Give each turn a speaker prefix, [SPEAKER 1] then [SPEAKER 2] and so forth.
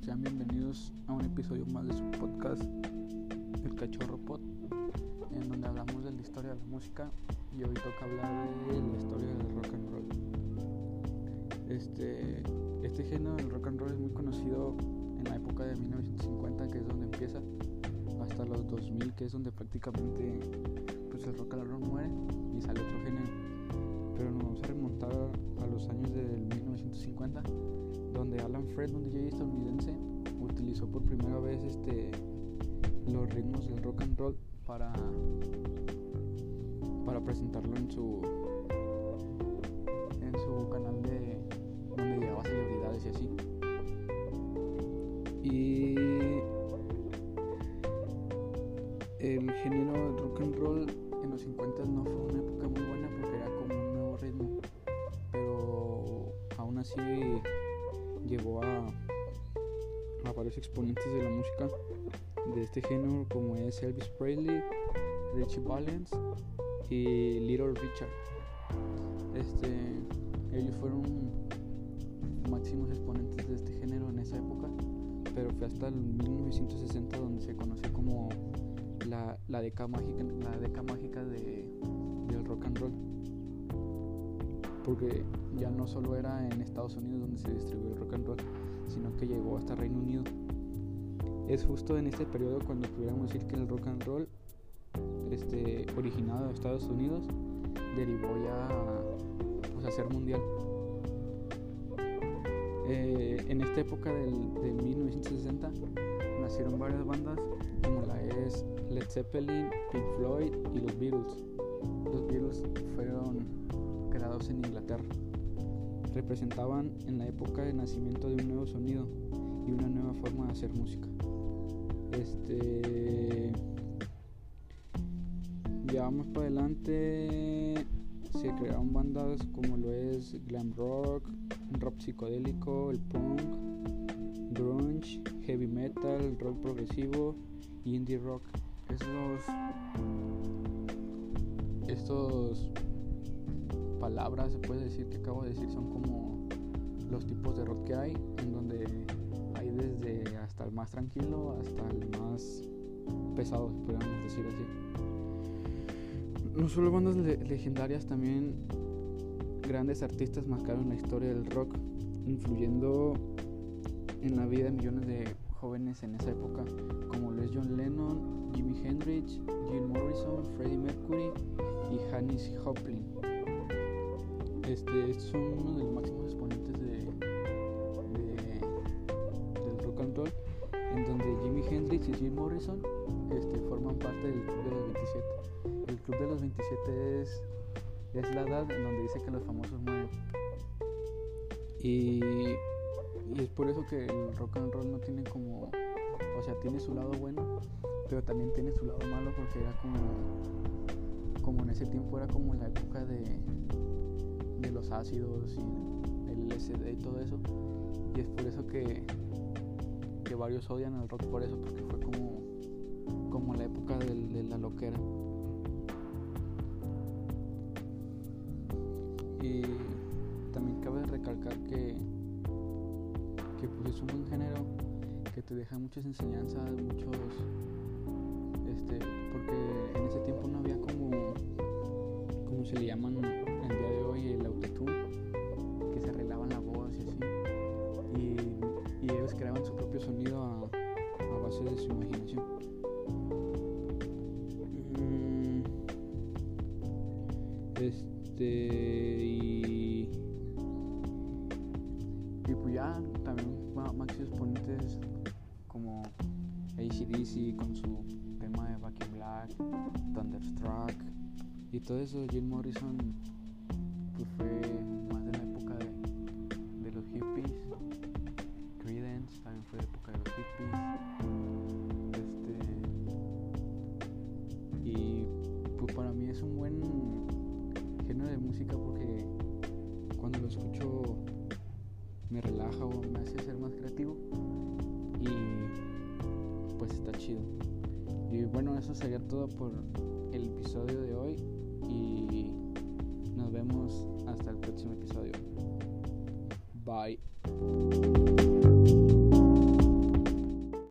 [SPEAKER 1] Sean bienvenidos a un episodio más de su podcast, El Cachorro Pod, en donde hablamos de la historia de la música y hoy toca hablar de la historia del rock and roll. Este, este género del rock and roll es muy conocido en la época de 1950, que es donde empieza, hasta los 2000, que es donde prácticamente pues, el rock and roll muere y sale otro género. Pero nos vamos a remontar a los años del 1950, donde Alan Fred, un DJ estadounidense, utilizó por primera vez este, los ritmos del rock and roll para, para presentarlo en su en su canal de donde llegaba celebridades y así. Y el género del rock and roll en los 50 no fue una época muy buena porque era como ritmo, pero aún así llevó a, a varios exponentes de la música de este género como es Elvis Presley, Richie Valens y Little Richard. Este, ellos fueron máximos exponentes de este género en esa época, pero fue hasta el 1960 donde se conoce como la, la década mágica, la década mágica de, del rock and roll. Porque ya no solo era en Estados Unidos donde se distribuyó el rock and roll, sino que llegó hasta Reino Unido. Es justo en este periodo cuando pudiéramos decir que el rock and roll, este, originado de Estados Unidos, derivó ya pues, a ser mundial. Eh, en esta época del, de 1960 nacieron varias bandas como la es Led Zeppelin, Pink Floyd y los Beatles. Los Beatles fueron creados en Inglaterra. Representaban en la época de nacimiento de un nuevo sonido y una nueva forma de hacer música. Este. Ya más para adelante se crearon bandas como lo es glam rock, rock psicodélico, el punk, grunge, heavy metal, rock progresivo y indie rock. Estos, estos palabras se puede decir que acabo de decir son como los tipos de rock que hay, en donde hay desde hasta el más tranquilo hasta el más pesado, podríamos decir así. No solo bandas le legendarias, también grandes artistas marcaron la historia del rock, influyendo en la vida de millones de jóvenes en esa época, como lo es John Lennon, Jimi Hendrix, Jim Morrison, Freddie Mercury y Hannes Joplin. Este, estos son uno de los máximos exponentes de, del rock and roll, en donde Jimi Hendrix y Jim Morrison este, forman parte del Club de los 27. El Club de los 27 es, es la edad en donde dice que los famosos mueren. Y, y es por eso que el rock and roll no tiene como, o sea, tiene su lado bueno, pero también tiene su lado malo porque era como, como en ese tiempo era como la época de, de los ácidos y el LSD y todo eso. Y es por eso que, que varios odian al rock por eso, porque fue como, como la época del- de, la loquera. Y también cabe recalcar que, que pues es un buen género que te deja muchas enseñanzas, muchos este, porque en ese tiempo no había como como se le llaman base de su imaginación Mm, este y y pues ya también ma- maxi exponentes como ACDC con su tema de Back in Black, Thunderstruck y todo eso. Jim Morrison pues fue más de la para mí es un buen género de música porque cuando lo escucho me relaja o me hace ser más creativo y pues está chido. Y bueno, eso sería todo por el episodio de hoy y nos vemos hasta el próximo episodio. Bye.